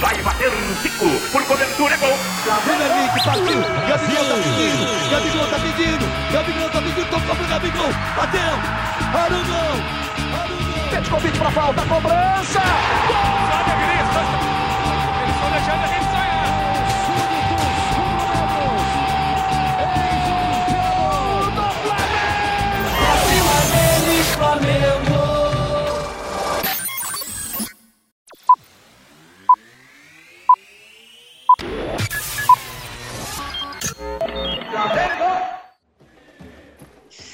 Vai bater um Zico. Por cobertura, é gol. Premier League partiu. Gabigol tá pedindo. Gabigol tá pedindo. Gabigol tá pedindo. Tocou pro Gabigol. Bateu. Arugão. Arugão. Petkovic pra falta. Cobrança. Gol!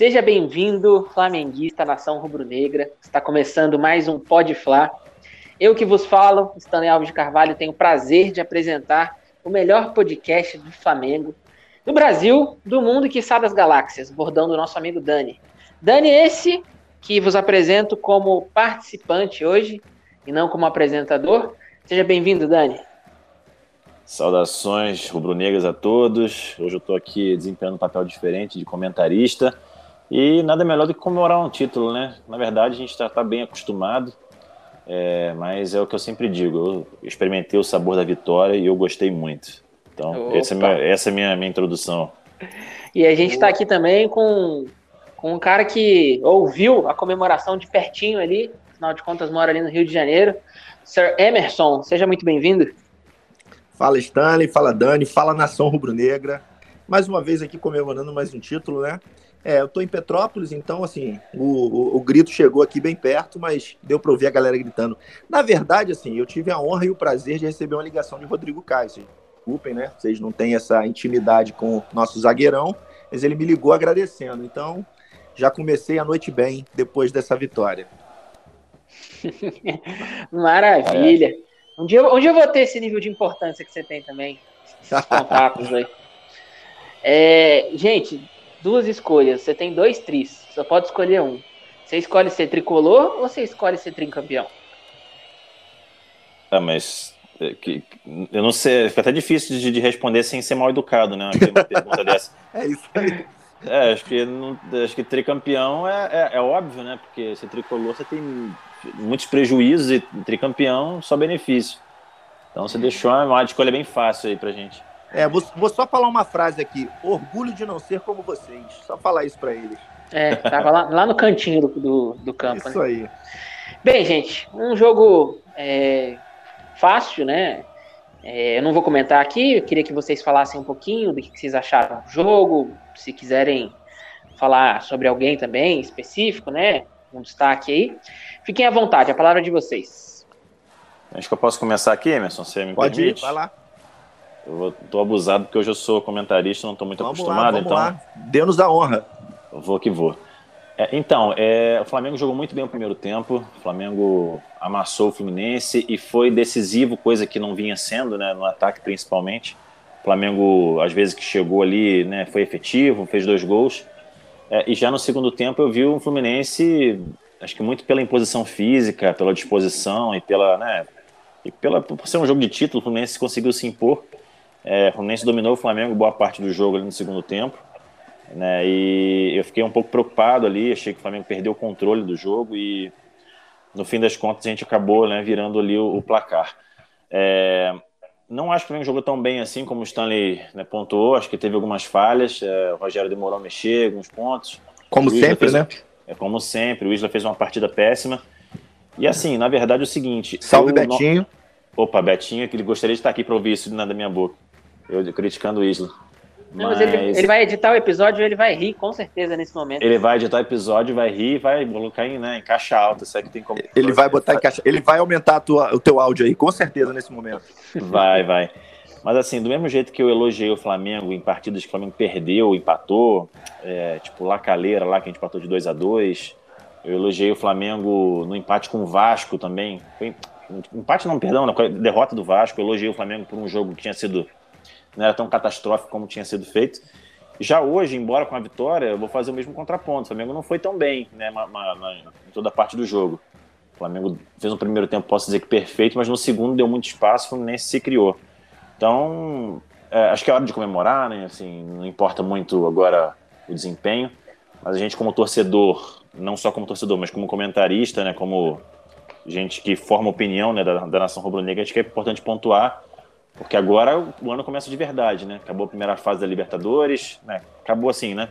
Seja bem-vindo, flamenguista, nação rubro-negra. Está começando mais um Pode Fla. Eu que vos falo, Stanley Alves de Carvalho, tenho o prazer de apresentar o melhor podcast do Flamengo, do Brasil, do mundo que das galáxias, bordão do nosso amigo Dani. Dani, esse que vos apresento como participante hoje e não como apresentador. Seja bem-vindo, Dani. Saudações rubro-negras a todos. Hoje eu estou aqui desempenhando um papel diferente de comentarista. E nada melhor do que comemorar um título, né? Na verdade, a gente está tá bem acostumado, é, mas é o que eu sempre digo. Eu experimentei o sabor da vitória e eu gostei muito. Então, essa é, minha, essa é a minha, minha introdução. E a gente está aqui também com, com um cara que ouviu a comemoração de pertinho ali, afinal de contas mora ali no Rio de Janeiro. Sir Emerson, seja muito bem-vindo. Fala Stanley, fala Dani, fala Nação Rubro-Negra. Mais uma vez aqui comemorando mais um título, né? É, eu tô em Petrópolis, então, assim, o, o, o, grito chegou aqui bem perto, mas deu para ouvir a galera gritando. Na verdade, assim, eu tive a honra e o prazer de receber uma ligação de Rodrigo Caio. Desculpem, né? Vocês não têm essa intimidade com o nosso zagueirão, mas ele me ligou agradecendo. Então, já comecei a noite bem depois dessa vitória. Maravilha. Um dia, um dia eu vou ter esse nível de importância que você tem também. Esses contatos aí. É, gente, duas escolhas. Você tem dois tris, só pode escolher um. Você escolhe ser tricolor ou você escolhe ser tricampeão? Ah, mas é, que, eu não sei, fica até difícil de, de responder sem ser mal educado, né? Uma pergunta dessa. é isso aí. É, acho que, não, acho que tricampeão é, é, é, óbvio, né? Porque ser tricolor você tem muitos prejuízos e tricampeão só benefício. Então você deixou uma escolha bem fácil aí pra gente. É, vou, vou, só falar uma frase aqui. Orgulho de não ser como vocês. Só falar isso para eles. É, tava lá, lá no cantinho do, do, do campo. Isso né? aí. Bem, gente, um jogo é, fácil, né? É, eu não vou comentar aqui, eu queria que vocês falassem um pouquinho do que vocês acharam do jogo, se quiserem falar sobre alguém também específico, né? Um destaque aí. Fiquem à vontade, a palavra é de vocês. Acho que eu posso começar aqui, Emerson, você me Pode permite? ir, vai lá. Eu tô abusado porque hoje eu sou comentarista, não estou muito vamos acostumado, lá, então. Lá. Dê-nos a honra. Vou que vou. É, então, é, o Flamengo jogou muito bem o primeiro tempo. O Flamengo amassou o Fluminense e foi decisivo, coisa que não vinha sendo, né, no ataque principalmente. O Flamengo, às vezes que chegou ali, né, foi efetivo, fez dois gols. É, e já no segundo tempo eu vi um Fluminense, acho que muito pela imposição física, pela disposição e pela, né, e pela por ser um jogo de título, o Fluminense conseguiu se impor. É, o Fluminense dominou o Flamengo boa parte do jogo ali no segundo tempo. Né, e eu fiquei um pouco preocupado ali, achei que o Flamengo perdeu o controle do jogo e no fim das contas a gente acabou né, virando ali o, o placar. É, não acho que o Flamengo jogou tão bem assim como o Stanley né, pontuou, acho que teve algumas falhas, é, o Rogério demorou a mexer alguns pontos. Como sempre, né? É como sempre, o Isla fez uma partida péssima. E assim, na verdade é o seguinte... Salve Betinho. Opa, Betinho, que ele gostaria de estar aqui para ouvir isso da minha boca. Eu criticando o Isla. Não, mas, ele, ele, vai editar o episódio e ele vai rir, com certeza, nesse momento. Ele vai editar o episódio, vai rir e vai colocar em, né, em caixa alta. Será que tem como. Ele vai botar em caixa. Ele vai aumentar tua, o teu áudio aí, com certeza, nesse momento. Vai, vai. Mas assim, do mesmo jeito que eu elogiei o Flamengo em partidas que o Flamengo perdeu, empatou, é, tipo lá Caleira, lá que a gente empatou de 2 a 2 Eu elogiei o Flamengo no empate com o Vasco também. Foi, empate não, perdão, na derrota do Vasco. Eu elogiei o Flamengo por um jogo que tinha sido não era tão catastrófico como tinha sido feito. Já hoje, embora com a vitória, eu vou fazer o mesmo contraponto. O Flamengo não foi tão bem né, na, na, em toda a parte do jogo. O Flamengo fez um primeiro tempo, posso dizer que perfeito, mas no segundo deu muito espaço, o Fluminense se criou. Então, é, acho que é hora de comemorar, né? Assim, não importa muito agora o desempenho, mas a gente como torcedor, não só como torcedor, mas como comentarista, né? Como gente que forma opinião né, da, da nação rubro-negra, acho que é importante pontuar, porque agora o ano começa de verdade, né? Acabou a primeira fase da Libertadores, né? Acabou assim, né?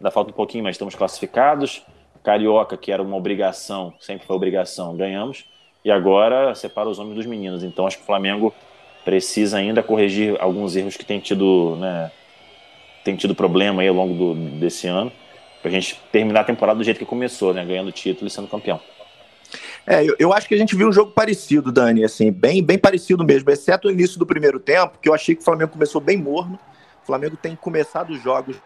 Ainda falta um pouquinho, mas estamos classificados. Carioca, que era uma obrigação, sempre foi obrigação, ganhamos. E agora separa os homens dos meninos. Então acho que o Flamengo precisa ainda corrigir alguns erros que tem tido, né, tem tido problema aí ao longo do, desse ano, para a gente terminar a temporada do jeito que começou, né, ganhando título e sendo campeão. É, eu, eu, acho que a gente viu um jogo parecido, Dani, assim, bem, bem parecido mesmo, exceto o início do primeiro tempo, que eu achei que o Flamengo começou bem morno. O Flamengo tem começado os jogos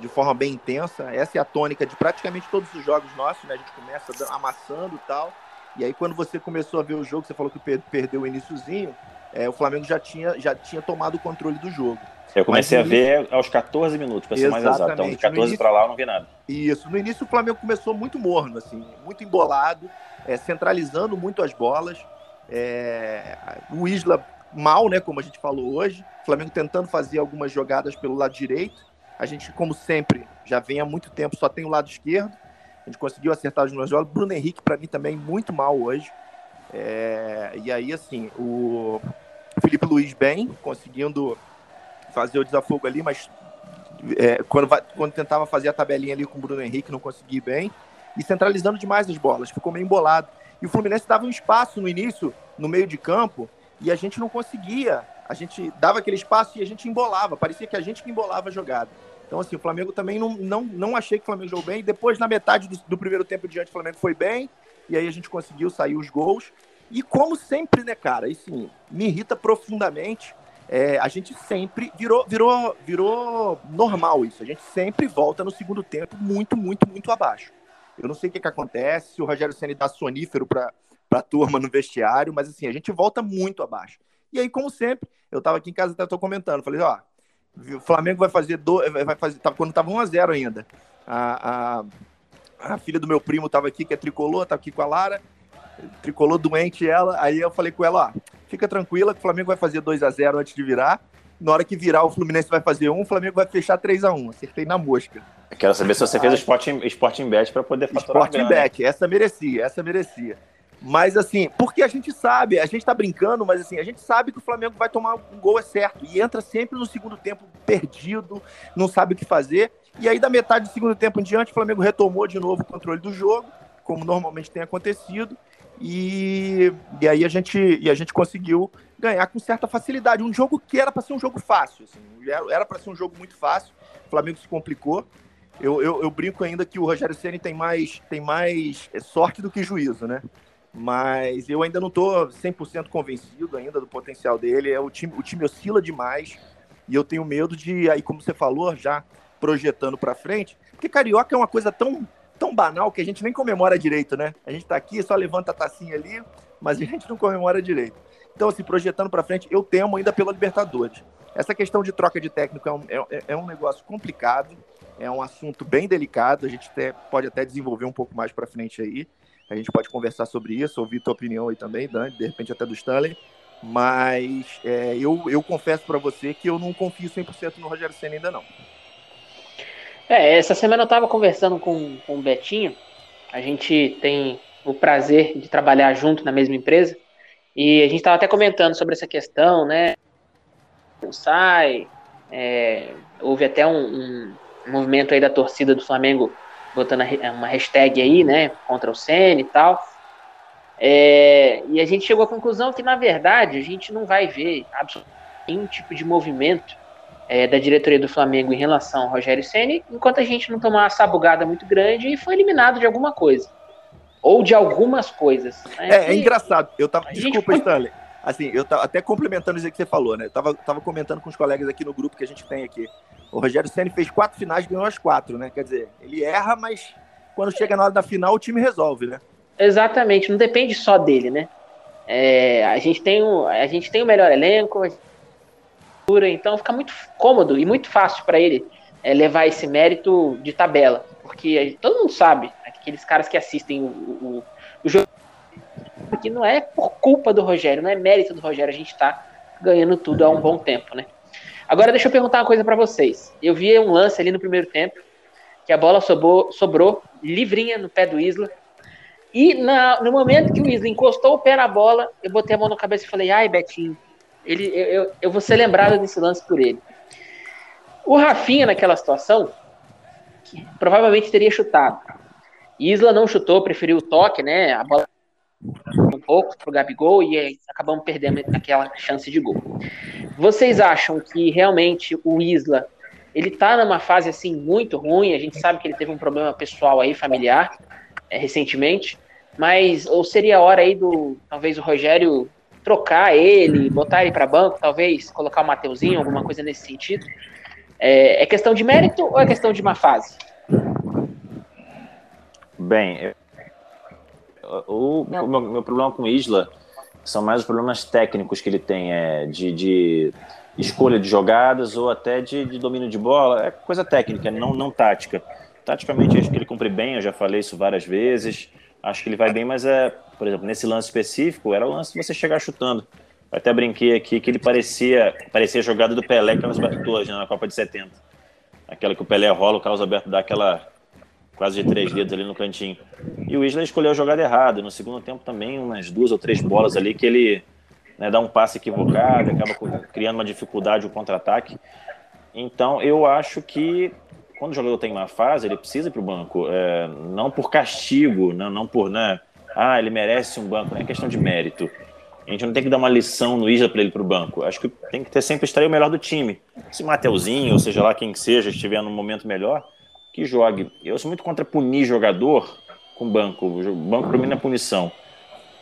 de forma bem intensa. Essa é a tônica de praticamente todos os jogos nossos, né? A gente começa amassando e tal. E aí, quando você começou a ver o jogo, você falou que perdeu o iníciozinho, é, o Flamengo já tinha, já tinha tomado o controle do jogo. Eu comecei a ver aos 14 minutos, para ser mais exato. Então, de 14 para lá eu não vi nada. Isso. No início, o Flamengo começou muito morno, assim, muito embolado, é, centralizando muito as bolas. É, o Isla mal, né, como a gente falou hoje. O Flamengo tentando fazer algumas jogadas pelo lado direito. A gente, como sempre, já vem há muito tempo, só tem o lado esquerdo. A gente conseguiu acertar os meus jogos. Bruno Henrique, para mim, também muito mal hoje. É, e aí, assim, o Felipe Luiz bem, conseguindo fazer o desafogo ali, mas é, quando, quando tentava fazer a tabelinha ali com o Bruno Henrique, não consegui bem. E centralizando demais as bolas, ficou meio embolado. E o Fluminense dava um espaço no início, no meio de campo, e a gente não conseguia. A gente dava aquele espaço e a gente embolava. Parecia que a gente que embolava a jogada. Então, assim, o Flamengo também não, não, não achei que o Flamengo jogou bem. Depois, na metade do, do primeiro tempo diante, o Flamengo foi bem. E aí a gente conseguiu sair os gols. E como sempre, né, cara, isso me irrita profundamente. É, a gente sempre virou, virou, virou normal isso. A gente sempre volta no segundo tempo muito, muito, muito abaixo. Eu não sei o que, que acontece, o Rogério Senna dá sonífero para a turma no vestiário, mas assim, a gente volta muito abaixo. E aí, como sempre, eu estava aqui em casa até tô comentando, falei, ó, o Flamengo vai fazer do, vai fazer, tá, quando tava 1 a 0 ainda. A, a, a filha do meu primo estava aqui, que é tricolor, tá aqui com a Lara, tricolor doente ela. Aí eu falei com ela, ó, fica tranquila que o Flamengo vai fazer 2 a 0 antes de virar. Na hora que virar, o Fluminense vai fazer um, o Flamengo vai fechar 3 a 1 Acertei na mosca. Eu quero saber se você fez o Sporting, Sporting Bet para poder faturar Sporting Bet, né? essa merecia, essa merecia. Mas assim, porque a gente sabe, a gente tá brincando, mas assim, a gente sabe que o Flamengo vai tomar um gol é certo. E entra sempre no segundo tempo perdido, não sabe o que fazer. E aí, da metade do segundo tempo em diante, o Flamengo retomou de novo o controle do jogo, como normalmente tem acontecido. E, e aí a gente, e a gente conseguiu ganhar com certa facilidade. Um jogo que era para ser um jogo fácil. Assim, era para ser um jogo muito fácil. O Flamengo se complicou. Eu, eu, eu brinco ainda que o Rogério Ceni tem mais, tem mais sorte do que juízo, né? Mas eu ainda não estou 100% convencido ainda do potencial dele. É, o, time, o time oscila demais. E eu tenho medo de, aí como você falou, já projetando para frente, porque carioca é uma coisa tão tão banal que a gente nem comemora direito, né? A gente tá aqui, só levanta a tacinha ali, mas a gente não comemora direito. Então, assim, projetando para frente, eu temo ainda pela Libertadores. Essa questão de troca de técnico é um, é, é um negócio complicado, é um assunto bem delicado, a gente até, pode até desenvolver um pouco mais para frente aí. A gente pode conversar sobre isso, ouvir tua opinião aí também, Dani, de repente até do Stanley. Mas é, eu, eu confesso para você que eu não confio 100% no Rogério Senna ainda não. É, essa semana eu estava conversando com, com o Betinho. A gente tem o prazer de trabalhar junto na mesma empresa. E a gente estava até comentando sobre essa questão, né? Não sai. É, houve até um, um, movimento aí da torcida do Flamengo botando uma hashtag aí, né? Contra o Senna e tal. É, e a gente chegou à conclusão que, na verdade, a gente não vai ver absolutamente nenhum tipo de movimento é, da diretoria do Flamengo em relação ao Rogério Ceni, enquanto a gente não tomar uma sabugada muito grande e foi eliminado de alguma coisa. Ou de algumas coisas. Né? É, é, engraçado. Eu tava. Desculpa, Stanley. Assim, eu tava até complementando isso que você falou, né? Eu tava, tava comentando com os colegas aqui no grupo que a gente tem aqui. O Rogério Ceni fez quatro finais e ganhou as quatro, né? Quer dizer, ele erra, mas quando chega na hora da final, o time resolve, né? Exatamente, não depende só dele, né? É, a, gente tem o, a gente tem o melhor elenco, então fica muito cômodo e muito fácil para ele é, levar esse mérito de tabela, porque todo mundo sabe, aqueles caras que assistem o, o, o jogo, que não é por culpa do Rogério, não é mérito do Rogério, a gente está ganhando tudo há um bom tempo, né? Agora deixa eu perguntar uma coisa para vocês. Eu vi um lance ali no primeiro tempo, que a bola sobrou, sobrou livrinha no pé do Isla, E na, no momento que o Isla encostou o pé na bola, eu botei a mão na cabeça e falei, ai, Betinho, ele, eu, eu, eu vou ser lembrado desse lance por ele. O Rafinha, naquela situação, provavelmente teria chutado. Isla não chutou, preferiu o toque, né? A bola um pouco pro Gabigol e acabamos perdendo aquela chance de gol. Vocês acham que realmente o Isla ele tá numa fase assim muito ruim? A gente sabe que ele teve um problema pessoal aí, familiar, é, recentemente, mas ou seria a hora aí do talvez o Rogério trocar ele, botar ele para banco, talvez colocar o Mateuzinho, alguma coisa nesse sentido? É, é questão de mérito ou é questão de má fase? Bem, o, o meu, meu, problema com o Isla são mais os problemas técnicos que ele tem, é, de, de escolha de jogadas ou até de, de, domínio de bola, é coisa técnica, não, não tática. Taticamente, acho que ele cumpre bem, eu já falei isso várias vezes. Acho que ele vai bem, mas é, por exemplo, nesse lance específico, era o lance de você chegar chutando. Eu até brinquei aqui que ele parecia, parecia a jogada do Pelé, aquelas batutas né, na Copa de 70. Aquela que o Pelé rola, o Carlos Alberto dá aquela quase de três dedos ali no cantinho. E o Isla escolheu a jogada errada. No segundo tempo também, umas duas ou três bolas ali que ele né, dá um passe equivocado, acaba criando uma dificuldade, o um contra-ataque. Então, eu acho que quando o jogador tem uma fase, ele precisa ir para o banco. É, não por castigo, não, não por, né, ah, ele merece um banco, não é questão de mérito. A gente não tem que dar uma lição no Isla para ele para o banco. Acho que tem que ter sempre extrair o melhor do time. Se Mateuzinho, ou seja lá quem que seja, estiver num momento melhor, que jogue. Eu sou muito contra punir jogador com banco. O banco para mim não é punição.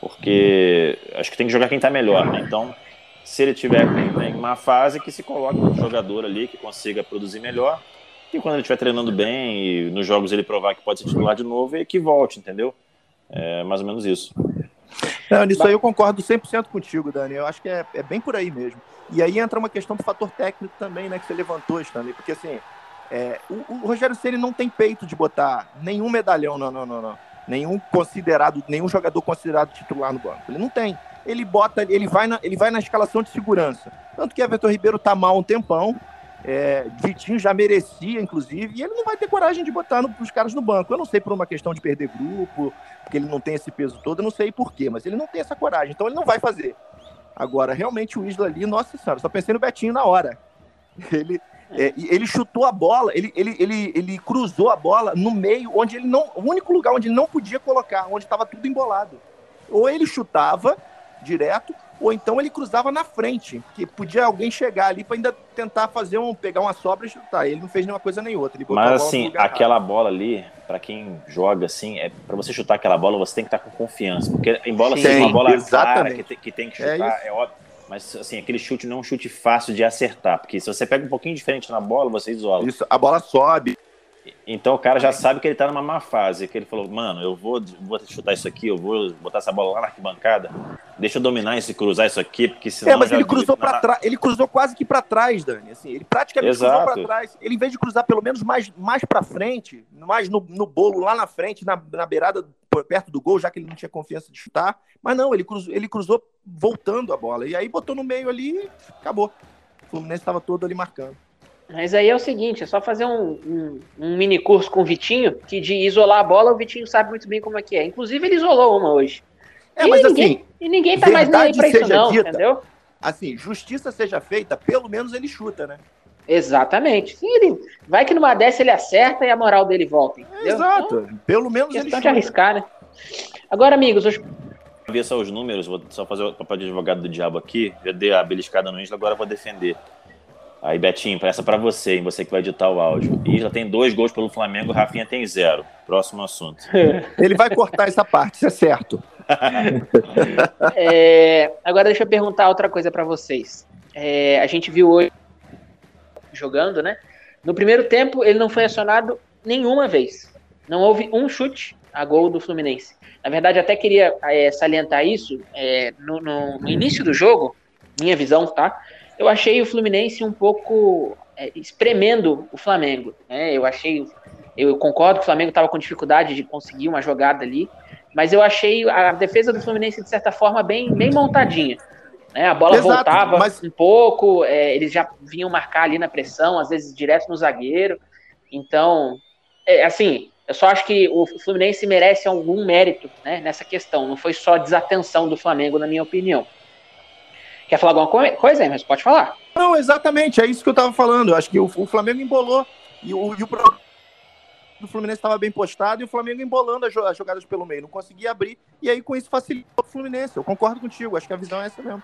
Porque acho que tem que jogar quem está melhor. Né? Então, se ele tiver em uma fase, que se coloque um jogador ali que consiga produzir melhor. E quando ele estiver treinando bem e nos jogos ele provar que pode ser titular de novo, e que volte, entendeu? É mais ou menos isso. Não, nisso aí eu concordo 100% contigo, Dani. Eu acho que é, é bem por aí mesmo. E aí entra uma questão do fator técnico também, né, que você levantou, Stanley, porque assim, é, o, o, Rogério Ceni não tem peito de botar nenhum medalhão, não, não, não, não. Nenhum considerado, nenhum jogador considerado titular no banco. Ele não tem. Ele bota, ele vai na, ele vai na escalação de segurança. Tanto que Everton Ribeiro tá mal um tempão. É, Vitinho já merecia, inclusive, e ele não vai ter coragem de botar os caras no banco. Eu não sei por uma questão de perder grupo, porque ele não tem esse peso todo, eu não sei porquê, mas ele não tem essa coragem, então ele não vai fazer. Agora, realmente, o Isla ali, nossa senhora, só pensei no Betinho na hora. Ele, é, ele chutou a bola, ele, ele, ele, ele cruzou a bola no meio, onde ele não. O único lugar onde ele não podia colocar, onde estava tudo embolado. Ou ele chutava direto, ou então ele cruzava na frente, que podia alguém chegar ali para ainda tentar fazer um pegar uma sobra e chutar. Ele não fez nenhuma coisa nem outra. Mas assim, aquela errado. bola ali, para quem joga assim, é para você chutar aquela bola, você tem que estar com confiança, porque embora Sim, seja uma bola clara que tem, que tem que é chutar, é, é óbvio mas, assim, aquele chute não é um chute fácil de acertar, porque se você pega um pouquinho diferente na bola, você isola. Isso, a bola sobe. Então o cara já sabe que ele tá numa má fase, que ele falou, mano, eu vou, vou chutar isso aqui, eu vou botar essa bola lá na arquibancada, deixa eu dominar isso e cruzar isso aqui, porque senão... É, mas ele cruzou para trás, ele cruzou quase que para trás, Dani, assim, ele praticamente Exato. cruzou para trás, ele em vez de cruzar pelo menos mais, mais para frente, mais no, no bolo lá na frente, na, na beirada, perto do gol, já que ele não tinha confiança de chutar, mas não, ele cruzou, ele cruzou voltando a bola, e aí botou no meio ali e acabou. O Fluminense estava todo ali marcando. Mas aí é o seguinte, é só fazer um, um, um, mini curso com o Vitinho, que de isolar a bola, o Vitinho sabe muito bem como é que é. Inclusive, ele isolou uma hoje. É, e mas ninguém, assim. E ninguém tá mais nem aí pra isso, não, dita, entendeu? Assim, justiça seja feita, pelo menos ele chuta, né? Exatamente. Sim, ele, vai que numa dessa ele acerta e a moral dele volta. Entendeu? Exato. Então, pelo menos ele chuta. de arriscar, né? Agora, amigos, os... ver só os números, vou só fazer o papel de advogado do diabo aqui. Já dei a beliscada no Isla, agora vou defender. Aí, Betinho, essa para você, hein? Você que vai editar o áudio. Isla tem dois gols pelo Flamengo, Rafinha tem zero. Próximo assunto. Ele vai cortar essa parte, isso é certo. é, agora deixa eu perguntar outra coisa para vocês. É, a gente viu hoje jogando, né? No primeiro tempo, ele não foi acionado nenhuma vez. Não houve um chute a gol do Fluminense. Na verdade, até queria é, salientar isso. É, no, no, no início do jogo, minha visão, tá? Eu achei o Fluminense um pouco é, espremendo o Flamengo. Né? Eu achei, eu concordo que o Flamengo estava com dificuldade de conseguir uma jogada ali, mas eu achei a defesa do Fluminense de certa forma bem, bem montadinha. Né? A bola Exato, voltava mas... um pouco, é, eles já vinham marcar ali na pressão, às vezes direto no zagueiro. Então, é, assim, Eu só acho que o Fluminense merece algum mérito né, nessa questão. Não foi só desatenção do Flamengo, na minha opinião. Quer falar alguma coisa mas pode falar. Não, exatamente, é isso que eu estava falando. Eu acho que o, o, Flamengo embolou e o, e o do Fluminense estava bem postado e o Flamengo embolando as, jogadas pelo meio, não conseguia abrir, e aí com isso facilitou o Fluminense. Eu concordo contigo, acho que a visão é essa mesmo.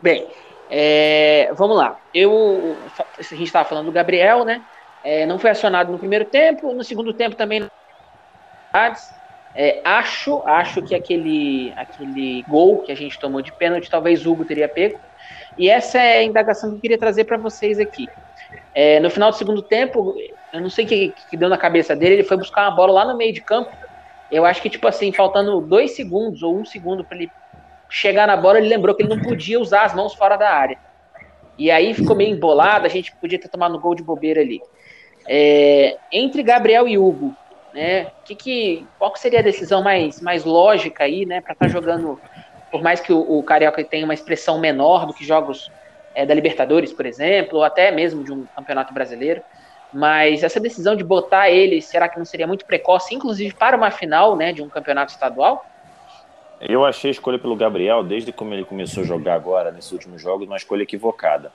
Bem, é, vamos lá. Eu, a gente estava falando do Gabriel, né? É, não foi acionado no primeiro tempo, no segundo tempo também. É, acho, acho que aquele, aquele gol que a gente tomou de pênalti, talvez o Hugo teria pego. E essa é a indagação que eu queria trazer para vocês aqui. É, no final do segundo tempo, eu não sei o que, que, deu na cabeça dele, ele foi buscar uma bola lá no meio de campo. Eu acho que, tipo assim, faltando dois segundos ou um segundo para ele chegar na bola, ele lembrou que ele não podia usar as mãos fora da área. E aí ficou meio embolado, a gente podia ter tomado no gol de bobeira ali. É, entre Gabriel e Hugo, né? Que, que, qual que seria a decisão mais, mais lógica aí, né? Para estar tá jogando, por mais que o, o Carioca tenha uma expressão menor do que jogos é, da Libertadores, por exemplo, ou até mesmo de um campeonato brasileiro. Mas essa decisão de botar ele, será que não seria muito precoce, inclusive para uma final né, de um campeonato estadual? Eu achei a escolha pelo Gabriel, desde como ele começou a jogar agora, nesses últimos jogos, uma escolha equivocada.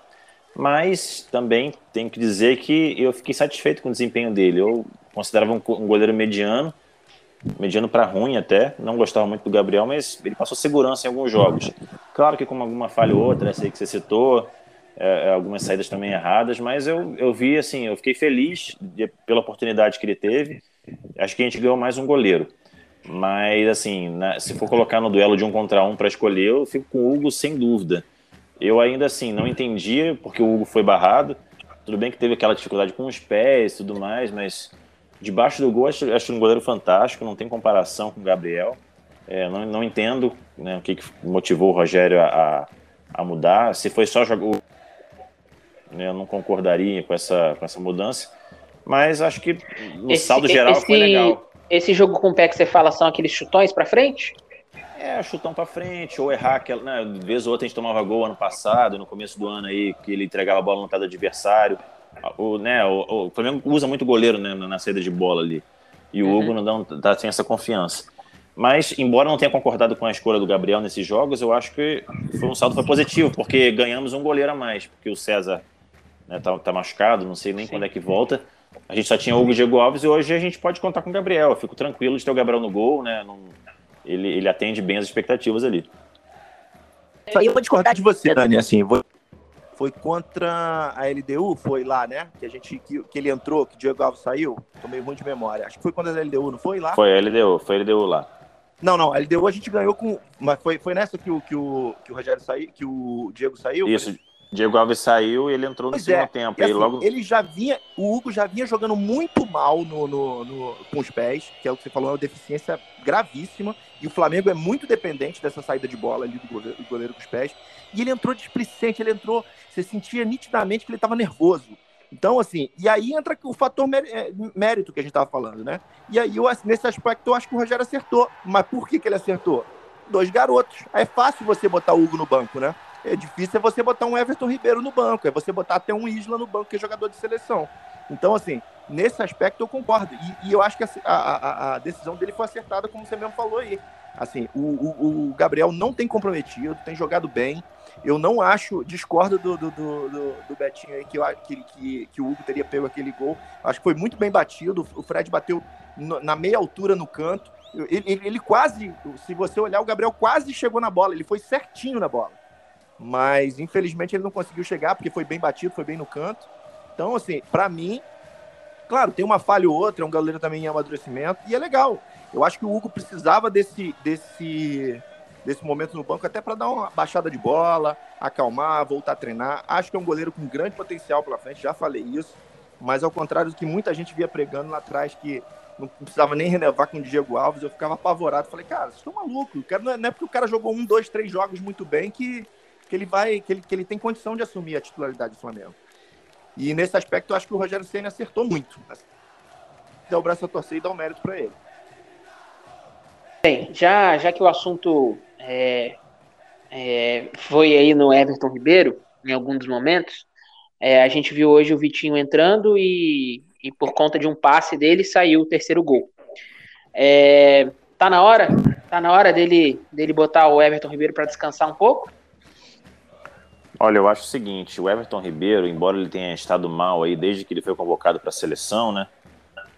Mas também tenho que dizer que eu fiquei satisfeito com o desempenho dele. Eu considerava um, goleiro mediano, mediano para ruim até. Não gostava muito do Gabriel, mas ele passou segurança em alguns jogos. Claro que com alguma falha ou outra, essa aí que você citou, é, é, algumas saídas também erradas, mas eu, eu vi assim, eu fiquei feliz de, pela oportunidade que ele teve. Acho que a gente ganhou mais um goleiro. Mas, assim, na, se for colocar no duelo de um contra um para escolher, eu fico com o Hugo sem dúvida. Eu ainda, assim, não entendia porque o Hugo foi barrado. Tudo bem que teve aquela dificuldade com os pés e tudo mais, mas debaixo do gol acho, acho um goleiro fantástico, não tem comparação com o Gabriel. É, não, não entendo né, o que, que, motivou o Rogério a, a mudar. Se foi só jogar. Né, eu não concordaria com essa, com essa mudança. Mas acho que no esse, saldo geral esse, foi legal esse jogo com o pé que você fala são aqueles chutões para frente? É, chutão para frente, ou errar aquela. Né, vez ou outra a gente tomava gol ano passado, no começo do ano aí, que ele entregava a bola no pé do adversário. O, né, o, o Flamengo usa muito goleiro né, na saída de bola ali. E o uhum. Hugo não dá, dá, tem essa confiança. Mas, embora não tenha concordado com a escolha do Gabriel nesses jogos, eu acho que foi um salto foi positivo, porque ganhamos um goleiro a mais, porque o César né, tá, tá machucado, não sei nem Sim. quando é que volta. A gente só tinha o Hugo Diego Alves e hoje a gente pode contar com o Gabriel. Eu fico tranquilo de ter o Gabriel no gol, né? Não, ele, ele atende bem as expectativas ali. Eu vou discordar de você, Dani, assim, foi contra a LDU, foi lá, né? Que a gente que, que ele entrou, que o Diego Alves saiu. Tô meio ruim de memória. Acho que foi contra a LDU, não foi lá? Foi a LDU, foi a LDU lá. Não, não, a LDU a gente ganhou com. Mas foi, foi nessa que o, que, o, que o Rogério saiu, que o Diego saiu? Isso, Diego Alves saiu e ele entrou no pois segundo é. tempo. E assim, logo... Ele já vinha, o Hugo já vinha jogando muito mal no, no, no, com os pés, que é o que você falou, é uma deficiência gravíssima. E o Flamengo é muito dependente dessa saída de bola ali do goleiro, do goleiro com os pés. E ele entrou displicente, ele entrou, você sentia nitidamente que ele estava nervoso. Então, assim, e aí entra o fator é, mérito que a gente estava falando, né? E aí, eu, nesse aspecto, eu acho que o Rogério acertou. Mas por que, que ele acertou? Dois garotos. É fácil você botar o Hugo no banco, né? É difícil é você botar um Everton Ribeiro no banco, é você botar até um Isla no banco, que é jogador de seleção. Então, assim, nesse aspecto eu concordo. E, e eu acho que a, a, a, decisão dele foi acertada, como você mesmo falou aí. Assim, o, o, o, Gabriel não tem comprometido, tem jogado bem. Eu não acho, discordo do, do, do, do Betinho aí, que, eu, que, que, que o Hugo teria pego aquele gol. Acho que foi muito bem batido. O Fred bateu na meia altura no canto. Ele, ele, ele quase, se você olhar, o Gabriel quase chegou na bola. Ele foi certinho na bola mas infelizmente ele não conseguiu chegar porque foi bem batido, foi bem no canto. Então, assim, para mim, claro, tem uma falha ou outra, é um goleiro também em amadurecimento e é legal. Eu acho que o Hugo precisava desse desse desse momento no banco até para dar uma baixada de bola, acalmar, voltar a treinar. Acho que é um goleiro com grande potencial pela frente, já falei isso. Mas ao contrário do que muita gente via pregando lá atrás que não precisava nem renovar com o Diego Alves, eu ficava apavorado. Falei, cara, vocês estão malucos. Não é porque o cara jogou um, dois, três jogos muito bem que, que ele vai, que ele, que ele tem condição de assumir a titularidade do Flamengo. E nesse aspecto, eu acho que o Rogério Senna acertou muito. Dá o braço a torcer e dá o um mérito para ele. Bem, já, já que o assunto é, é, foi aí no Everton Ribeiro, em alguns momentos, é, a gente viu hoje o Vitinho entrando e, e por conta de um passe dele saiu o terceiro gol. É, tá na hora? Tá na hora dele, dele botar o Everton Ribeiro para descansar um pouco? Olha, eu acho o seguinte, o Everton Ribeiro, embora ele tenha estado mal aí desde que ele foi convocado para a seleção, né?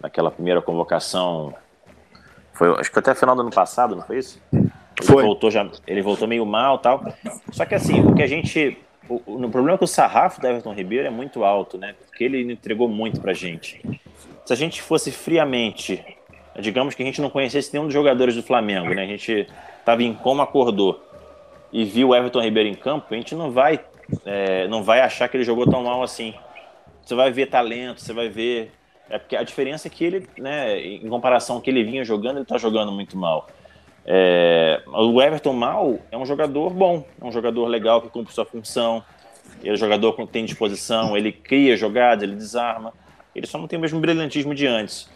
Naquela primeira convocação, foi, acho que até a final do ano passado, não foi isso? Ele Foi. voltou já, ele voltou meio mal, tal. Só que assim, o que a gente, o, o, o problema é que o sarrafo do Everton Ribeiro é muito alto, né? Porque ele entregou muito pra gente. Se a gente fosse friamente, digamos que a gente não conhecesse nenhum dos jogadores do Flamengo, né? A gente tava em coma, acordou e viu o Everton Ribeiro em campo, a gente não vai é, não vai achar que ele jogou tão mal assim. Você vai ver talento, você vai ver. É porque a diferença é que ele, né, em comparação ao que ele vinha jogando, ele tá jogando muito mal. É, o Everton mal é um jogador bom, é um jogador legal que cumpre sua função. Ele é um jogador que tem disposição, ele cria jogadas, ele desarma. Ele só não tem o mesmo brilhantismo de antes.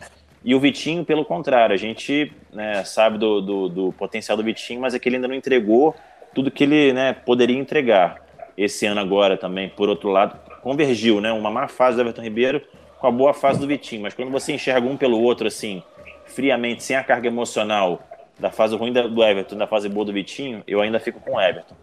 E o Vitinho, pelo contrário, a gente né, sabe do, do, do potencial do Vitinho, mas é que ele ainda não entregou tudo que ele né, poderia entregar esse ano agora também, por outro lado, convergiu, né? Uma má fase do Everton Ribeiro com a boa fase do Vitinho. Mas quando você enxerga um pelo outro, assim, friamente, sem a carga emocional da fase ruim do Everton, da fase boa do Vitinho, eu ainda fico com o Everton.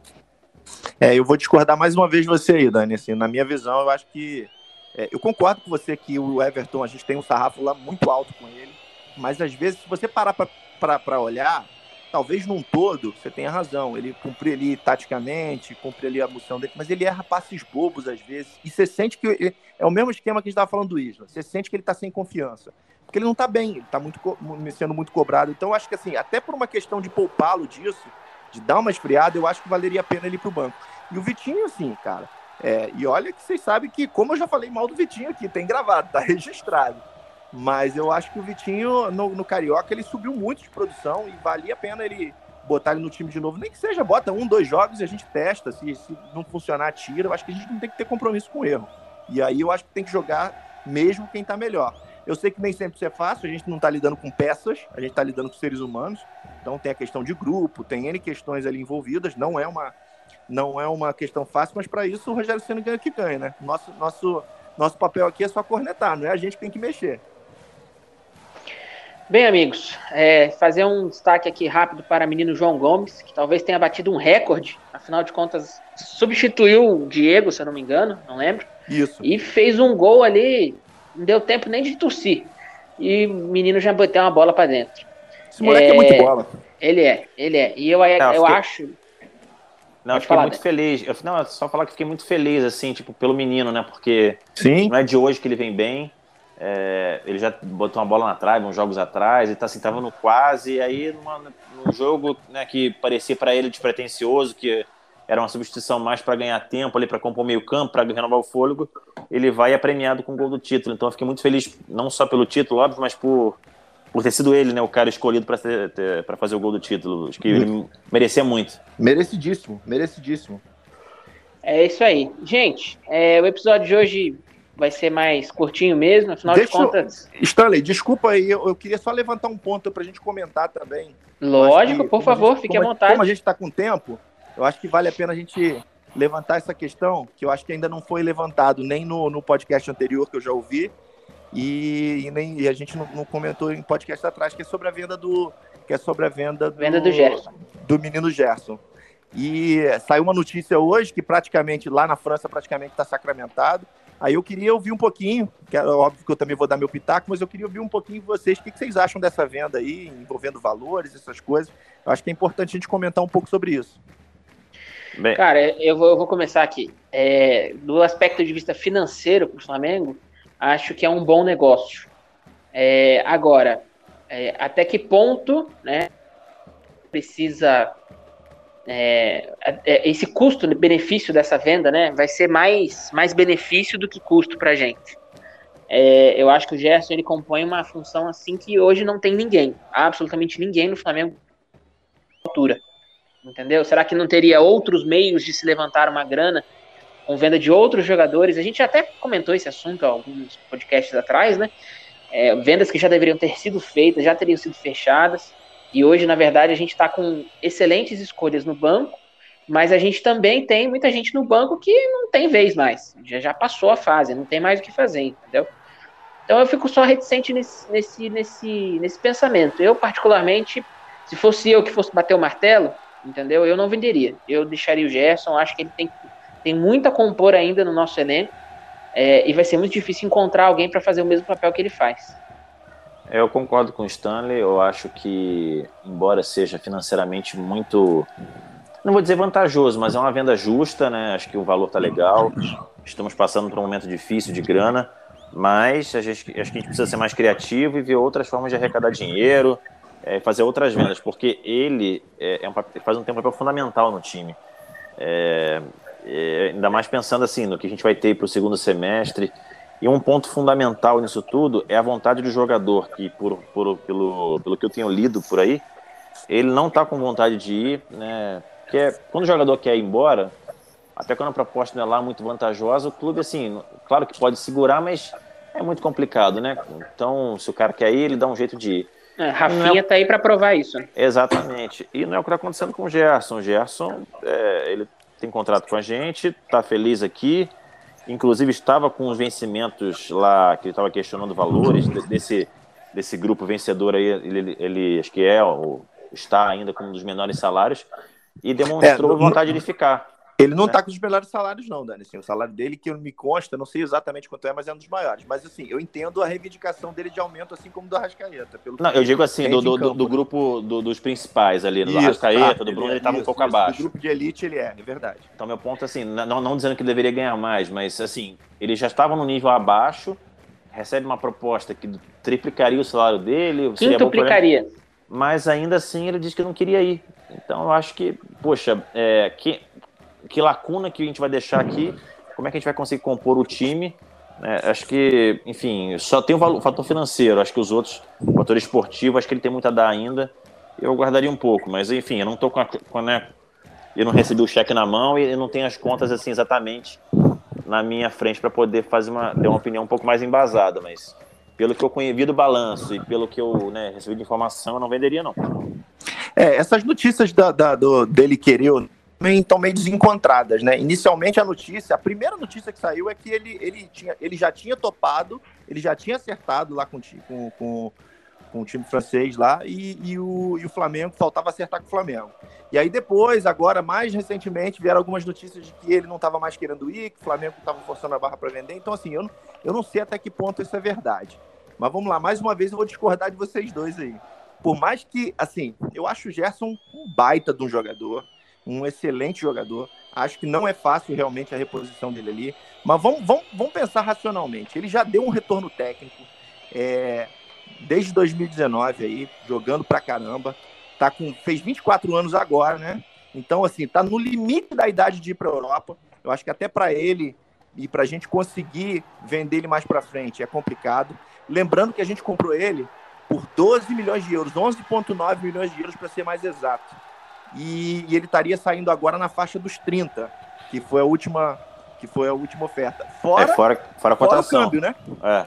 É, eu vou discordar mais uma vez de você aí, Dani. Assim, na minha visão, eu acho que. É, eu concordo com você que o Everton, a gente tem um sarrafo lá muito alto com ele, mas às vezes, se você parar para olhar, talvez num todo, você tenha razão. Ele cumpre ali taticamente, cumpre ali a missão dele, mas ele erra passes bobos às vezes. E você sente que ele, é o mesmo esquema que a gente estava falando do Isla. Você sente que ele está sem confiança. Porque ele não está bem, ele está muito, sendo muito cobrado. Então, acho que assim, até por uma questão de poupá-lo disso, de dar uma esfriada, eu acho que valeria a pena ele ir pro banco. E o Vitinho, assim, cara. É, e olha que vocês sabem que, como eu já falei mal do Vitinho aqui, tem gravado, tá registrado. Mas eu acho que o Vitinho, no, no, Carioca, ele subiu muito de produção e valia a pena ele botar ele no time de novo. Nem que seja, bota um, dois jogos e a gente testa. Se, se não funcionar, tira. Eu acho que a gente não tem que ter compromisso com erro. E aí eu acho que tem que jogar mesmo quem tá melhor. Eu sei que nem sempre isso é fácil, a gente não tá lidando com peças, a gente tá lidando com seres humanos. Então tem a questão de grupo, tem N questões ali envolvidas, não é uma, não é uma questão fácil, mas para isso o Rogério Senna ganha que ganha, né? Nosso, nosso, nosso papel aqui é só cornetar, não é a gente que tem que mexer. Bem, amigos, é, fazer um destaque aqui rápido para o menino João Gomes, que talvez tenha batido um recorde, afinal de contas, substituiu o Diego, se eu não me engano, não lembro. Isso. E fez um gol ali, não deu tempo nem de tossir. E o menino já bateu uma bola para dentro. Esse moleque é, é, muito bola. Ele é, ele é. E eu, eu, eu fiquei... acho. Não, eu fiquei muito né? feliz. Eu, não, só falar que fiquei muito feliz, assim, tipo, pelo menino, né? Porque Sim. não é de hoje que ele vem bem. É, ele já botou uma bola na trave uns jogos atrás, e tá assim, tava no quase, e aí numa, num jogo né, que parecia para ele despretensioso, que era uma substituição mais para ganhar tempo ali, para compor meio campo, para renovar o fôlego, ele vai é premiado com o gol do título. Então eu fiquei muito feliz, não só pelo título, óbvio, mas por, por ter sido ele, né, o cara escolhido para fazer o gol do título. Acho que ele merecia muito. Merecidíssimo, merecidíssimo. É isso aí. Gente, é, o episódio de hoje vai ser mais curtinho mesmo, afinal Deixa de contas. Eu... Stanley, desculpa aí, eu, eu, queria só levantar um ponto para a gente comentar também. Lógico, que, por favor, gente, fique à vontade. Como a gente está com tempo, eu acho que vale a pena a gente levantar essa questão, que eu acho que ainda não foi levantado nem no, no podcast anterior que eu já ouvi, e, e nem e a gente não, não, comentou em podcast atrás, que é sobre a venda do. Que é sobre a venda do, venda do Gerson. Do menino Gerson. E saiu uma notícia hoje que praticamente lá na França praticamente está sacramentado. Aí eu queria ouvir um pouquinho, que é óbvio que eu também vou dar meu pitaco, mas eu queria ouvir um pouquinho de vocês. O que vocês acham dessa venda aí, envolvendo valores, essas coisas? Eu acho que é importante a gente comentar um pouco sobre isso. Bem... Cara, eu vou, eu vou começar aqui. É, do aspecto de vista financeiro para o Flamengo, acho que é um bom negócio. É, agora, é, até que ponto né, precisa é, é, esse custo-benefício dessa venda, né, vai ser mais, mais benefício do que custo para a gente. É, eu acho que o Gerson ele compõe uma função assim que hoje não tem ninguém, absolutamente ninguém no Flamengo altura, entendeu? Será que não teria outros meios de se levantar uma grana com venda de outros jogadores? A gente até comentou esse assunto alguns podcasts atrás, né? É, vendas que já deveriam ter sido feitas, já teriam sido fechadas. E hoje, na verdade, a gente está com excelentes escolhas no banco, mas a gente também tem muita gente no banco que não tem vez mais. Já, já passou a fase, não tem mais o que fazer, entendeu? Então eu fico só reticente nesse, nesse, nesse, nesse pensamento. Eu, particularmente, se fosse eu que fosse bater o martelo, entendeu? Eu não venderia. Eu deixaria o Gerson, acho que ele tem, tem muito a compor ainda no nosso elenco. É, e vai ser muito difícil encontrar alguém para fazer o mesmo papel que ele faz. É, eu concordo com o Stanley. Eu acho que, embora seja financeiramente muito, não vou dizer vantajoso, mas é uma venda justa, né? Acho que o valor tá legal. Estamos passando por um momento difícil de grana, mas gente, acho que a gente precisa ser mais criativo e ver outras formas de arrecadar dinheiro, é, fazer outras vendas, porque ele é, é um, faz um um papel fundamental no time. É, é, ainda mais pensando assim no que a gente vai ter para o segundo semestre. E um ponto fundamental nisso tudo é a vontade do jogador, que por, por, pelo, pelo que eu tenho lido por aí, ele não está com vontade de ir, né? Porque quando o jogador quer ir embora, até quando a proposta não é lá muito vantajosa, o clube, assim, claro que pode segurar, mas é muito complicado, né? Então, se o cara quer ir, ele dá um jeito de ir. É, Rafinha é... tá aí para provar isso. Exatamente. E não é o que está acontecendo com o Gerson. O Gerson, é, ele tem contrato com a gente, tá feliz aqui. Inclusive estava com os vencimentos lá, que ele estava questionando valores desse, desse grupo vencedor aí. Ele, ele acho que é, ou está ainda com um dos menores salários e demonstrou é, vontade de ficar. Ele não está né? com os melhores salários, não, Dani. Assim, o salário dele, que me consta, não sei exatamente quanto é, mas é um dos maiores. Mas, assim, eu entendo a reivindicação dele de aumento, assim como do Arrascaeta. Pelo não, eu digo assim, do, do, campo, do, né? grupo do, dos principais ali, do isso, Arrascaeta, ah, do Bruno, ele estava um pouco isso, abaixo. Do grupo de elite, ele é, é verdade. Então, meu ponto, assim, não, não dizendo que ele deveria ganhar mais, mas, assim, ele já estava no nível abaixo, recebe uma proposta que triplicaria o salário dele. Quintuplicaria. Mas, ainda assim, ele disse que não queria ir. Então, eu acho que, poxa, é, que que lacuna que a gente vai deixar aqui, como é que a gente vai conseguir compor o time. É, acho que, enfim, só tem o, valor, fator financeiro, acho que os outros, o fator esportivo, acho que ele tem muito a dar ainda. Eu guardaria um pouco, mas enfim, eu não tô com a, com a né, eu não recebi o cheque na mão e não tenho as contas assim exatamente na minha frente para poder fazer uma, ter uma opinião um pouco mais embasada, mas pelo que eu conheço do balanço e pelo que eu né, recebi de informação, eu não venderia não. É, essas notícias da, da do, dele querer também estão meio desencontradas, né? Inicialmente a notícia, a primeira notícia que saiu é que ele, ele, tinha, ele já tinha topado, ele já tinha acertado lá com, com, com, com o time francês lá e, e, o, e o Flamengo faltava acertar com o Flamengo. E aí depois, agora mais recentemente, vieram algumas notícias de que ele não estava mais querendo ir, que o Flamengo estava forçando a barra para vender. Então, assim, eu, eu não sei até que ponto isso é verdade. Mas vamos lá, mais uma vez eu vou discordar de vocês dois aí. Por mais que, assim, eu acho o Gerson um baita de um jogador um excelente jogador. Acho que não é fácil realmente a reposição dele ali. Mas vamos, vamos, vamos pensar racionalmente. Ele já deu um retorno técnico é, desde 2019 aí, jogando pra caramba. Tá com, fez 24 anos agora, né? Então, assim, tá no limite da idade de ir pra Europa. Eu acho que até para ele e para a gente conseguir vender ele mais para frente é complicado. Lembrando que a gente comprou ele por 12 milhões de euros, 11,9 milhões de euros para ser mais exato e, e, ele estaria saindo agora na faixa dos 30, que foi a última, que foi a última oferta. Fora, é, fora, fora, fora o câmbio, né? É,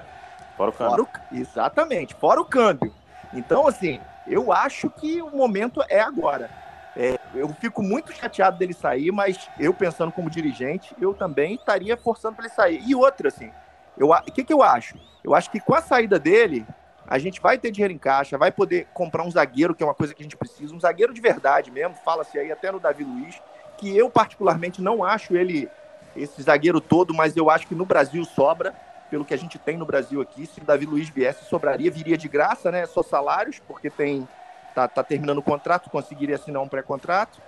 fora o câmbio. Fora o, exatamente, fora o câmbio. Então, assim, eu acho que o momento é agora. É, eu fico muito chateado dele sair, mas eu pensando como dirigente, eu também estaria forçando para ele sair. E outra, assim, o que, que eu acho? Eu acho que com a saída dele, a gente vai ter dinheiro em caixa, vai poder comprar um zagueiro, que é uma coisa que a gente precisa, um zagueiro de verdade mesmo, fala-se aí até no Davi Luiz, que eu particularmente não acho ele esse zagueiro todo, mas eu acho que no Brasil sobra, pelo que a gente tem no Brasil aqui, se o Davi Luiz viesse, sobraria, viria de graça, né? Só salários, porque tem tá, tá terminando o contrato, conseguiria assinar um pré-contrato.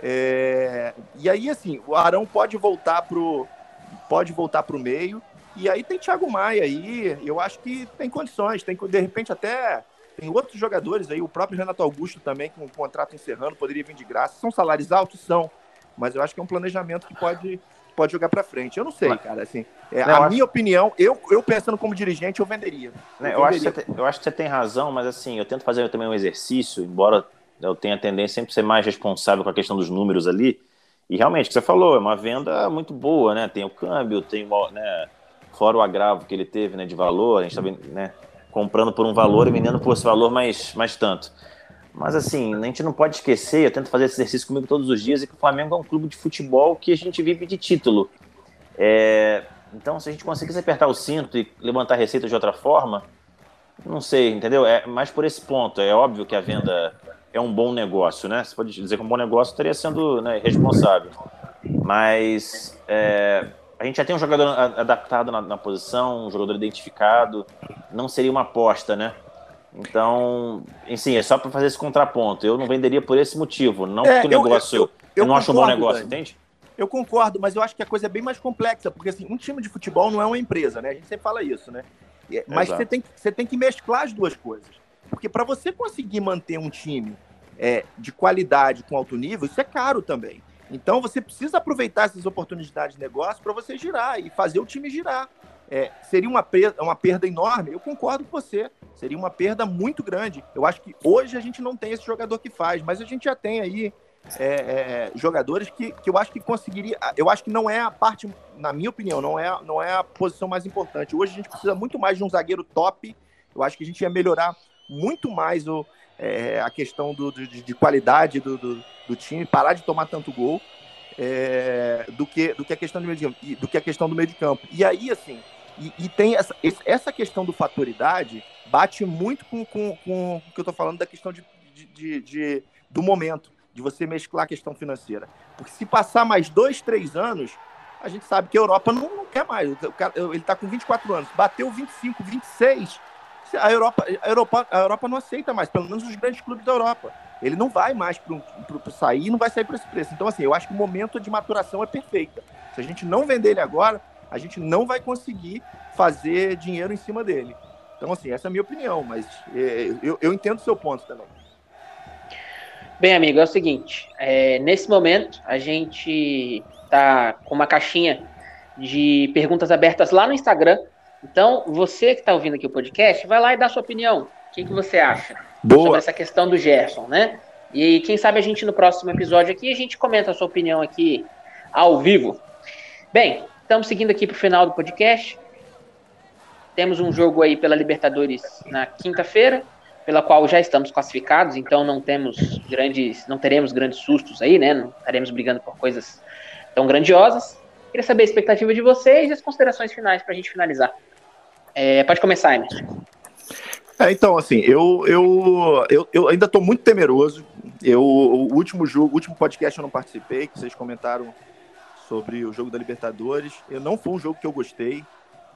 É, e aí, assim, o Arão pode voltar pro pode voltar pro meio. E aí tem Thiago Maia aí, eu acho que tem condições, tem de repente até tem outros jogadores aí, o próprio Renato Augusto também, com o contrato encerrando, poderia vir de graça. São salários altos? São, mas eu acho que é um planejamento que pode, pode jogar para frente. Eu não sei, cara, assim, é, não, a minha acho... opinião, eu, eu pensando como dirigente, eu venderia. Eu, eu, venderia. Acho eu acho que você tem razão, mas assim, eu tento fazer também um exercício, embora eu tenha a tendência sempre ser mais responsável com a questão dos números ali, e realmente, o que você falou, é uma venda muito boa, né? Tem o câmbio, tem né, fora o agravo que ele teve né, de valor, a gente está né, comprando por um valor e vendendo por esse valor mais, mais tanto. Mas assim, a gente não pode esquecer, eu tento fazer esse exercício comigo todos os dias, é que o Flamengo é um clube de futebol que a gente vive de título. É, Então, se a gente conseguisse apertar o cinto e levantar a receita de outra forma, não sei, entendeu? É mais por esse ponto. É óbvio que a venda é um bom negócio, né? Você pode dizer que um bom negócio estaria sendo né, responsável. Mas é, a gente já tem um jogador adaptado na, na, posição, um jogador identificado, não seria uma aposta, né? Então, enfim, é só para fazer esse contraponto. Eu não venderia por esse motivo, não é, porque o negócio. Eu, eu, eu, eu não acho um bom negócio, Dani. entende? Eu concordo, mas eu acho que a coisa é bem mais complexa, porque assim, um time de futebol não é uma empresa, né? A gente sempre fala isso, né? Mas você tem, você tem que mesclar as duas coisas. Porque para você conseguir manter um time é, de qualidade com alto nível, isso é caro também. Então você precisa aproveitar essas oportunidades de negócio para você girar e fazer o time girar. É, seria uma perda, uma perda enorme? Eu concordo com você. Seria uma perda muito grande. Eu acho que hoje a gente não tem esse jogador que faz, mas a gente já tem aí é, é, jogadores que, que eu acho que conseguiria. Eu acho que não é a parte, na minha opinião, não é, não é a posição mais importante. Hoje a gente precisa muito mais de um zagueiro top. Eu acho que a gente ia melhorar muito mais o, é, a questão do, de, de qualidade do, do, do, time, parar de tomar tanto gol, é, do, que, do, que a questão do meio de, do que a questão do meio de campo. E aí, assim, e, e tem essa, essa questão do fatoridade bate muito com, com, com o que eu estou falando da questão de, de, de, do momento, de você mesclar a questão financeira. Porque se passar mais dois, três anos, a gente sabe que a Europa não, não quer mais. Cara, ele está com 24 anos, bateu 25, 26, a Europa, a Europa, a Europa não aceita mais, pelo menos os grandes clubes da Europa. Ele não vai mais para sair, não vai sair por esse preço. Então, assim, eu acho que o momento de maturação é perfeito. Se a gente não vender ele agora, a gente não vai conseguir fazer dinheiro em cima dele. Então, assim, essa é a minha opinião, mas é, eu, eu entendo o seu ponto também. Bem, amigo, é o seguinte: é, nesse momento a gente tá com uma caixinha de perguntas abertas lá no Instagram então, você que está ouvindo aqui o podcast, vai lá e dá sua opinião. O que, que você acha Boa. sobre essa questão do Gerson, né? E quem sabe a gente no próximo episódio aqui, a gente comenta a sua opinião aqui ao vivo. Bem, estamos seguindo aqui para o final do podcast. Temos um jogo aí pela Libertadores na quinta-feira, pela qual já estamos classificados, então não temos grandes, não teremos grandes sustos aí, né? Não estaremos brigando por coisas tão grandiosas. Queria saber a expectativa de vocês e as considerações finais para a gente finalizar. É, pode começar, Emerson. É, então, assim, eu, eu, eu, eu ainda estou muito temeroso. Eu, o último jogo, o último podcast eu não participei, que vocês comentaram sobre o jogo da Libertadores. Eu não foi um jogo que eu gostei.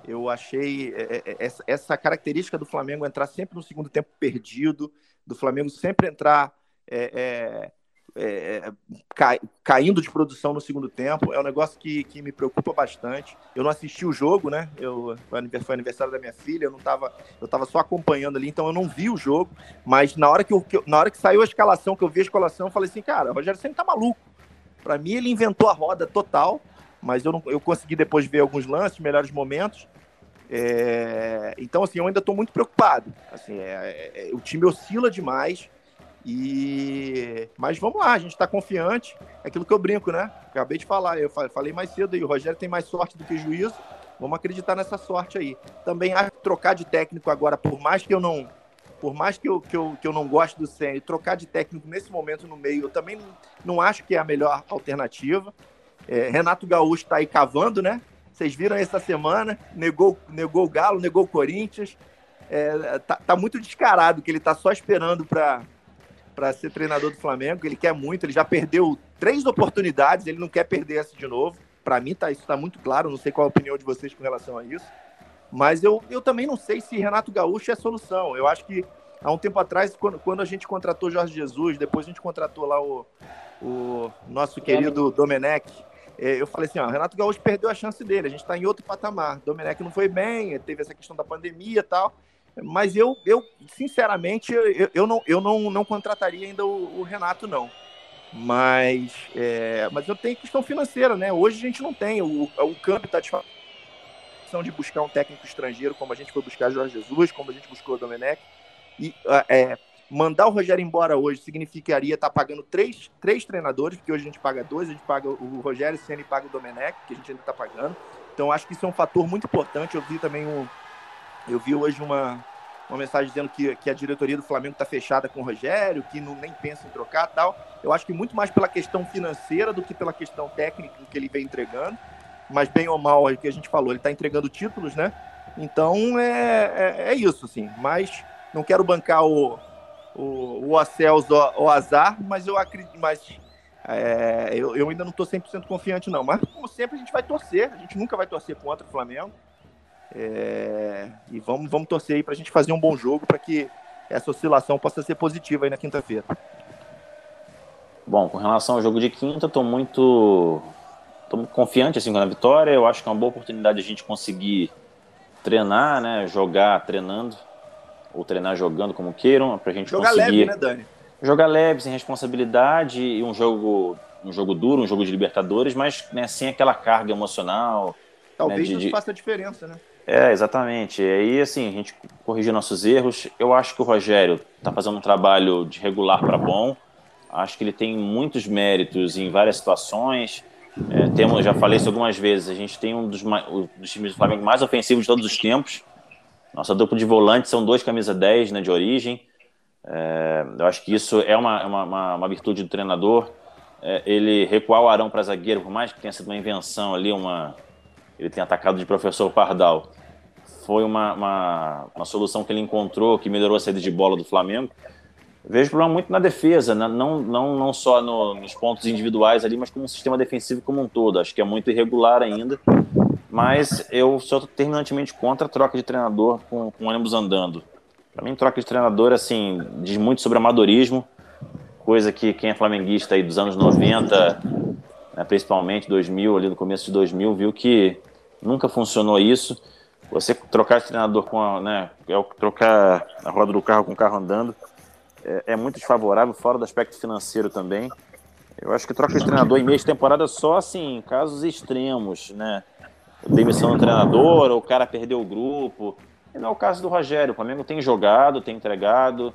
Eu achei é, é, essa, essa característica do Flamengo entrar sempre no segundo tempo perdido, do Flamengo sempre entrar é, é é, cai, caindo de produção no segundo tempo. É um negócio que, que me preocupa bastante. Eu não assisti o jogo, né? Eu, foi aniversário da minha filha, eu não tava, eu tava só acompanhando ali, então eu não vi o jogo. Mas na hora que, eu, que na hora que saiu a escalação, que eu vi a escalação, eu falei assim, cara, o Rogério sempre tá maluco. Para mim, ele inventou a roda total, mas eu, não, eu consegui depois ver alguns lances, melhores momentos. É, então, assim, eu ainda estou muito preocupado. Assim, é, é, é, o time oscila demais. E mas vamos lá, a gente está confiante. É aquilo que eu brinco, né? Acabei de falar, eu falei mais cedo aí, o Rogério tem mais sorte do que juízo. Vamos acreditar nessa sorte aí. Também acho que trocar de técnico agora, por mais que eu não, por mais que eu, que eu, que eu não goste do Senna, trocar de técnico nesse momento no meio, eu também não, não acho que é a melhor alternativa. É, Renato Gaúcho está aí cavando, né? Vocês viram essa semana, negou, negou o Galo, negou o Corinthians. É, tá, tá muito descarado que ele tá só esperando para para ser treinador do Flamengo. Ele quer muito, ele já perdeu três oportunidades, ele não quer perder essa de novo. Para mim, tá, isso está muito claro. Não sei qual a opinião de vocês com relação a isso. Mas eu, eu também não sei se Renato Gaúcho é a solução. Eu acho que há um tempo atrás, quando, quando a gente contratou Jorge Jesus, depois a gente contratou lá o, o nosso querido Domenech. É, eu falei assim: ó, Renato Gaúcho perdeu a chance dele, a gente está em outro patamar. Domenech não foi bem, teve essa questão da pandemia e tal. Mas eu, eu sinceramente, eu, eu, não, eu não, não contrataria ainda o, o Renato, não. Mas, é, mas eu tenho questão financeira, né? Hoje a gente não tem. O, o campo está de buscar um técnico estrangeiro, como a gente foi buscar Jorge Jesus, como a gente buscou o Domenech. E é, mandar o Rogério embora hoje significaria estar tá pagando três, três treinadores, porque hoje a gente paga dois, a gente paga o Rogério Senna e paga o Domenech, que a gente ainda está pagando. Então acho que isso é um fator muito importante. Eu vi também um, eu vi hoje uma, uma mensagem dizendo que, que a diretoria do Flamengo está fechada com o Rogério, que não nem pensa em trocar tal. Eu acho que muito mais pela questão financeira do que pela questão técnica que ele vem entregando. mas bem ou mal, é o que a gente falou, ele está entregando títulos, né? Então é, é, é, isso, assim. Mas não quero bancar o, o, o Acels o, o azar, mas eu acredito. Mas é, eu, eu, ainda não estou 100% confiante, não. Mas, como sempre, a gente vai torcer. A gente nunca vai torcer contra o Flamengo. É, e vamos, vamos torcer aí para a gente fazer um bom jogo para que essa oscilação possa ser positiva aí na quinta-feira. Bom, com relação ao jogo de quinta, estou muito, tô confiante assim, com a vitória. Eu acho que é uma boa oportunidade a gente conseguir treinar, né? Jogar treinando, ou treinar jogando, como queiram, para a gente jogar conseguir. Leve, né, Dani? Jogar leve, sem responsabilidade e um jogo, um jogo duro, um jogo de Libertadores, mas né, sem aquela carga emocional. Talvez né, de, faça a diferença, né? É, exatamente. E aí, assim, a gente corrigir nossos erros. Eu acho que o Rogério está fazendo um trabalho de regular para bom. Acho que ele tem muitos méritos em várias situações. É, temos, já falei isso algumas vezes, a gente tem um dos, dos times do Flamengo mais ofensivos de todos os tempos. Nossa dupla de volantes são dois camisa 10 né, de origem. É, eu acho que isso é uma, uma, uma virtude do treinador. É, ele recuar o Arão para zagueiro, por mais que tenha sido uma invenção ali, uma, ele tem atacado de professor Pardal. Foi uma, uma, uma solução que ele encontrou, que melhorou a saída de bola do Flamengo. Vejo problema muito na defesa, né? não, não, não só no, nos pontos individuais ali, mas como um sistema defensivo como um todo. Acho que é muito irregular ainda, mas eu sou terminantemente contra a troca de treinador com, com ônibus andando. Para mim, troca de treinador assim, diz muito sobre amadorismo, coisa que quem é flamenguista aí dos anos 90, né, principalmente 2000, ali no começo de 2000, viu que nunca funcionou isso. Você trocar de treinador com a, né, é trocar a roda do carro com o carro andando é, é, muito desfavorável, fora do aspecto financeiro também. Eu acho que troca de treinador em meio de temporada só assim, casos extremos, né? Demissão do treinador, ou o cara perdeu o grupo. E não é o caso do Rogério. O Flamengo tem jogado, tem entregado,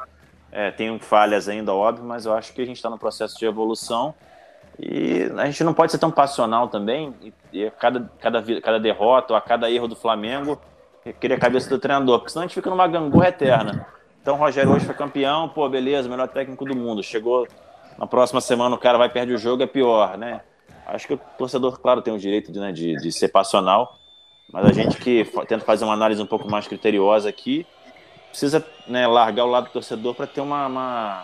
é, tem falhas ainda, óbvio, mas eu acho que a gente está no processo de evolução. E a gente não pode ser tão passional também. E, a cada, cada, cada derrota ou a cada erro do Flamengo, querer a cabeça do treinador, porque senão a gente fica numa gangorra eterna. Então o Rogério hoje foi campeão, pô, beleza, melhor técnico do mundo. Chegou na próxima semana, o cara vai perder o jogo, é pior, né? Acho que o torcedor, claro, tem o direito de, né, de, de ser passional, mas a gente que tenta fazer uma análise um pouco mais criteriosa aqui, precisa né, largar o lado do torcedor para ter uma, uma,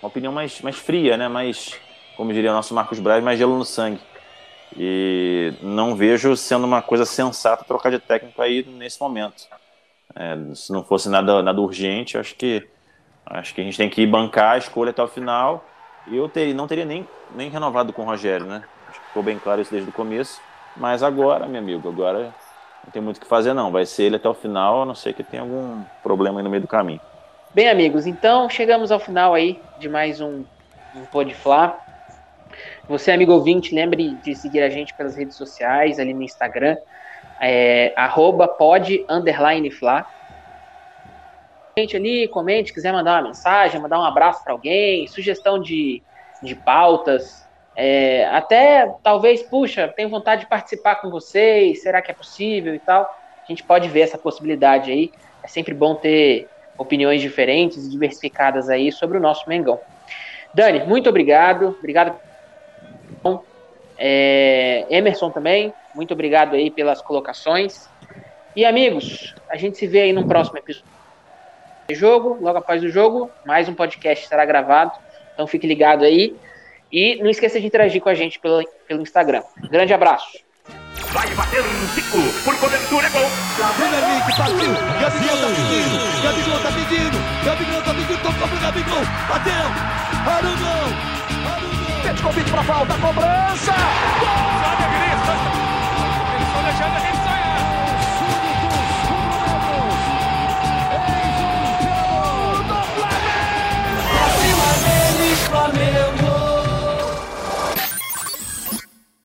uma, opinião mais, mais fria, né? Mais, como diria o nosso Marcos Braz, mais gelo no sangue. E não vejo sendo uma coisa sensata trocar de técnico aí nesse momento. É, se não fosse nada, nada urgente, acho que acho que a gente tem que bancar a escolha até o final. E eu ter, não teria nem, nem renovado com o Rogério, né? Acho que ficou bem claro isso desde o começo. Mas agora, meu amigo, agora não tem muito o que fazer, não. Vai ser ele até o final, a não ser que tenha algum problema aí no meio do caminho. Bem, amigos, então chegamos ao final aí de mais um, um Pode Flá. Você, amigo ouvinte, lembre de seguir a gente pelas redes sociais, ali no Instagram, é, pod. Gente ali, comente, quiser mandar uma mensagem, mandar um abraço para alguém, sugestão de, de pautas, é, até talvez, puxa, tenho vontade de participar com vocês, será que é possível e tal? A gente pode ver essa possibilidade aí. É sempre bom ter opiniões diferentes e diversificadas aí sobre o nosso Mengão. Dani, muito obrigado. Obrigado. É, Emerson também, muito obrigado aí pelas colocações. E amigos, a gente se vê aí no próximo episódio de jogo, logo após o jogo, mais um podcast será gravado, então fique ligado aí. E não esqueça de interagir com a gente pelo, pelo Instagram. Grande abraço. Vai bater um por cobertura é gol. Henrique, partiu. Gabigol tá pedindo. Gabigol tá pedindo. Gabigol tá pedindo. Tocou pro Gabigol. Bateu. Arugão. Convite pra falta. Cobrança. Gol!